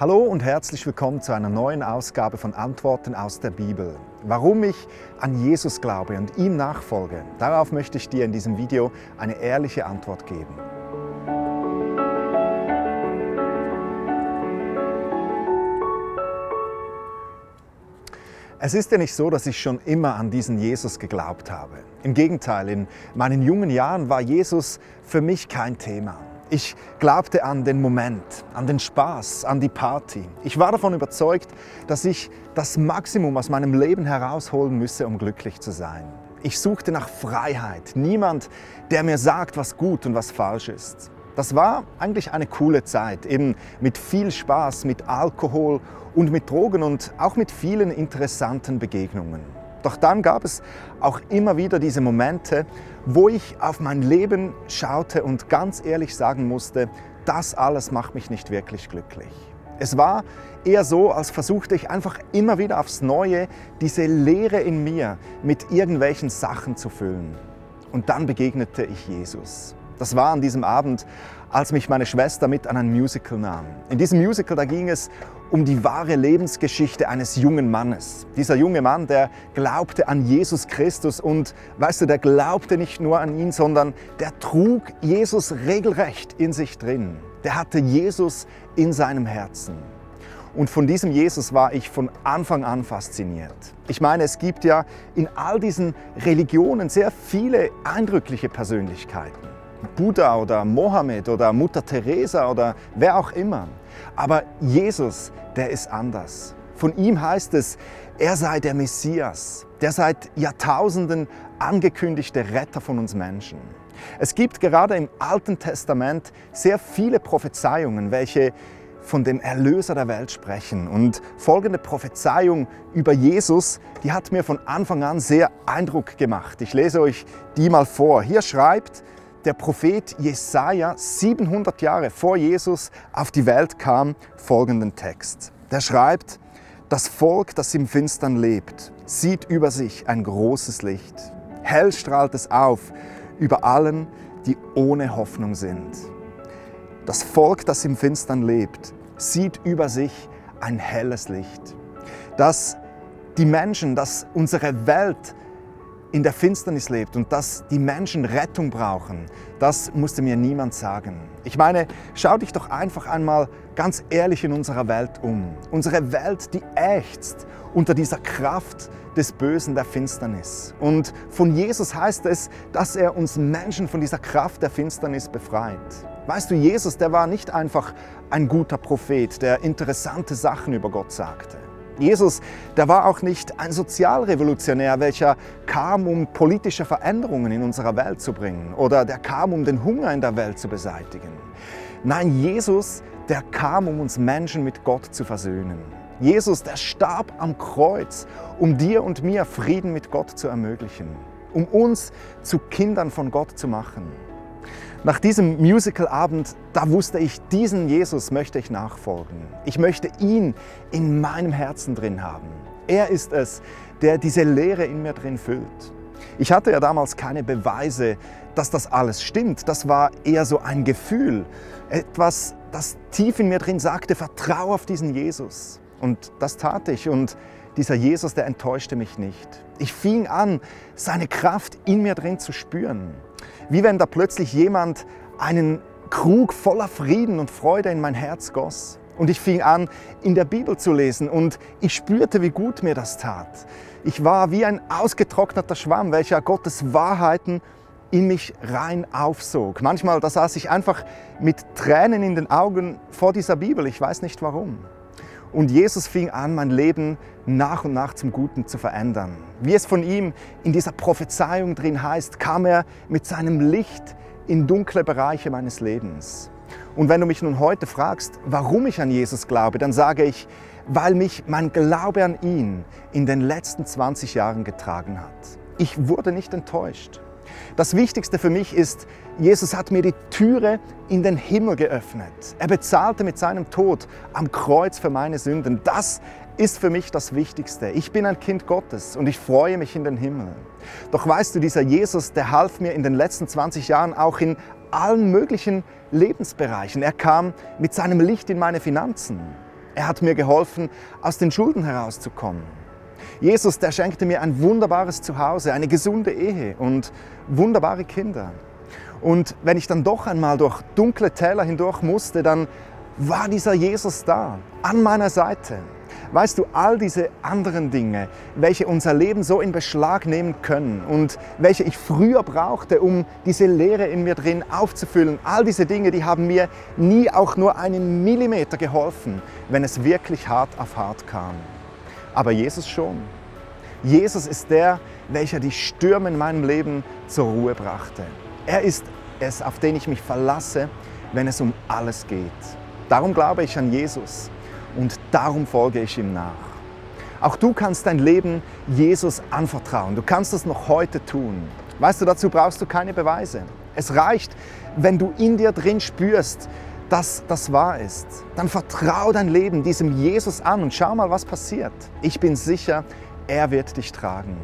Hallo und herzlich willkommen zu einer neuen Ausgabe von Antworten aus der Bibel. Warum ich an Jesus glaube und ihm nachfolge, darauf möchte ich dir in diesem Video eine ehrliche Antwort geben. Es ist ja nicht so, dass ich schon immer an diesen Jesus geglaubt habe. Im Gegenteil, in meinen jungen Jahren war Jesus für mich kein Thema. Ich glaubte an den Moment, an den Spaß, an die Party. Ich war davon überzeugt, dass ich das Maximum aus meinem Leben herausholen müsse, um glücklich zu sein. Ich suchte nach Freiheit, niemand, der mir sagt, was gut und was falsch ist. Das war eigentlich eine coole Zeit, eben mit viel Spaß, mit Alkohol und mit Drogen und auch mit vielen interessanten Begegnungen. Doch dann gab es auch immer wieder diese Momente, wo ich auf mein Leben schaute und ganz ehrlich sagen musste, das alles macht mich nicht wirklich glücklich. Es war eher so, als versuchte ich einfach immer wieder aufs Neue diese Leere in mir mit irgendwelchen Sachen zu füllen. Und dann begegnete ich Jesus. Das war an diesem Abend, als mich meine Schwester mit an ein Musical nahm. In diesem Musical, da ging es um die wahre Lebensgeschichte eines jungen Mannes. Dieser junge Mann, der glaubte an Jesus Christus und, weißt du, der glaubte nicht nur an ihn, sondern der trug Jesus regelrecht in sich drin. Der hatte Jesus in seinem Herzen. Und von diesem Jesus war ich von Anfang an fasziniert. Ich meine, es gibt ja in all diesen Religionen sehr viele eindrückliche Persönlichkeiten. Buddha oder Mohammed oder Mutter Teresa oder wer auch immer. Aber Jesus, der ist anders. Von ihm heißt es, er sei der Messias, der seit Jahrtausenden angekündigte Retter von uns Menschen. Es gibt gerade im Alten Testament sehr viele Prophezeiungen, welche von dem Erlöser der Welt sprechen. Und folgende Prophezeiung über Jesus, die hat mir von Anfang an sehr Eindruck gemacht. Ich lese euch die mal vor. Hier schreibt der Prophet Jesaja 700 Jahre vor Jesus auf die Welt kam, folgenden Text. Der schreibt: Das Volk, das im Finstern lebt, sieht über sich ein großes Licht. Hell strahlt es auf über allen, die ohne Hoffnung sind. Das Volk, das im Finstern lebt, sieht über sich ein helles Licht. Dass die Menschen, dass unsere Welt in der Finsternis lebt und dass die Menschen Rettung brauchen, das musste mir niemand sagen. Ich meine, schau dich doch einfach einmal ganz ehrlich in unserer Welt um. Unsere Welt, die ächzt unter dieser Kraft des Bösen der Finsternis. Und von Jesus heißt es, dass er uns Menschen von dieser Kraft der Finsternis befreit. Weißt du, Jesus, der war nicht einfach ein guter Prophet, der interessante Sachen über Gott sagte. Jesus, der war auch nicht ein Sozialrevolutionär, welcher kam, um politische Veränderungen in unserer Welt zu bringen oder der kam, um den Hunger in der Welt zu beseitigen. Nein, Jesus, der kam, um uns Menschen mit Gott zu versöhnen. Jesus, der starb am Kreuz, um dir und mir Frieden mit Gott zu ermöglichen, um uns zu Kindern von Gott zu machen. Nach diesem Musicalabend, da wusste ich, diesen Jesus möchte ich nachfolgen. Ich möchte ihn in meinem Herzen drin haben. Er ist es, der diese Lehre in mir drin füllt. Ich hatte ja damals keine Beweise, dass das alles stimmt. Das war eher so ein Gefühl, etwas, das tief in mir drin sagte, vertraue auf diesen Jesus. Und das tat ich und dieser Jesus, der enttäuschte mich nicht. Ich fing an, seine Kraft in mir drin zu spüren. Wie wenn da plötzlich jemand einen Krug voller Frieden und Freude in mein Herz goss. Und ich fing an, in der Bibel zu lesen und ich spürte, wie gut mir das tat. Ich war wie ein ausgetrockneter Schwamm, welcher Gottes Wahrheiten in mich rein aufsog. Manchmal, da saß ich einfach mit Tränen in den Augen vor dieser Bibel. Ich weiß nicht warum. Und Jesus fing an, mein Leben nach und nach zum Guten zu verändern. Wie es von ihm in dieser Prophezeiung drin heißt, kam er mit seinem Licht in dunkle Bereiche meines Lebens. Und wenn du mich nun heute fragst, warum ich an Jesus glaube, dann sage ich, weil mich mein Glaube an ihn in den letzten 20 Jahren getragen hat. Ich wurde nicht enttäuscht. Das Wichtigste für mich ist, Jesus hat mir die Türe in den Himmel geöffnet. Er bezahlte mit seinem Tod am Kreuz für meine Sünden. Das ist für mich das Wichtigste. Ich bin ein Kind Gottes und ich freue mich in den Himmel. Doch weißt du, dieser Jesus, der half mir in den letzten 20 Jahren auch in allen möglichen Lebensbereichen. Er kam mit seinem Licht in meine Finanzen. Er hat mir geholfen, aus den Schulden herauszukommen. Jesus, der schenkte mir ein wunderbares Zuhause, eine gesunde Ehe und wunderbare Kinder. Und wenn ich dann doch einmal durch dunkle Täler hindurch musste, dann war dieser Jesus da, an meiner Seite. Weißt du, all diese anderen Dinge, welche unser Leben so in Beschlag nehmen können und welche ich früher brauchte, um diese Leere in mir drin aufzufüllen, all diese Dinge, die haben mir nie auch nur einen Millimeter geholfen, wenn es wirklich hart auf hart kam. Aber Jesus schon. Jesus ist der, welcher die Stürme in meinem Leben zur Ruhe brachte. Er ist es, auf den ich mich verlasse, wenn es um alles geht. Darum glaube ich an Jesus und darum folge ich ihm nach. Auch du kannst dein Leben Jesus anvertrauen. Du kannst das noch heute tun. Weißt du, dazu brauchst du keine Beweise. Es reicht, wenn du in dir drin spürst, dass das wahr ist. Dann vertrau dein Leben diesem Jesus an und schau mal, was passiert. Ich bin sicher, er wird dich tragen.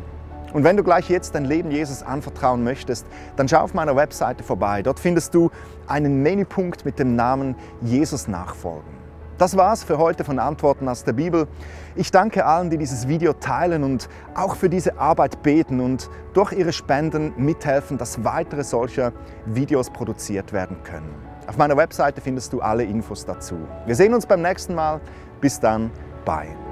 Und wenn du gleich jetzt dein Leben Jesus anvertrauen möchtest, dann schau auf meiner Webseite vorbei. Dort findest du einen Menüpunkt mit dem Namen Jesus nachfolgen. Das war's für heute von Antworten aus der Bibel. Ich danke allen, die dieses Video teilen und auch für diese Arbeit beten und durch ihre Spenden mithelfen, dass weitere solcher Videos produziert werden können. Auf meiner Webseite findest du alle Infos dazu. Wir sehen uns beim nächsten Mal. Bis dann, bye.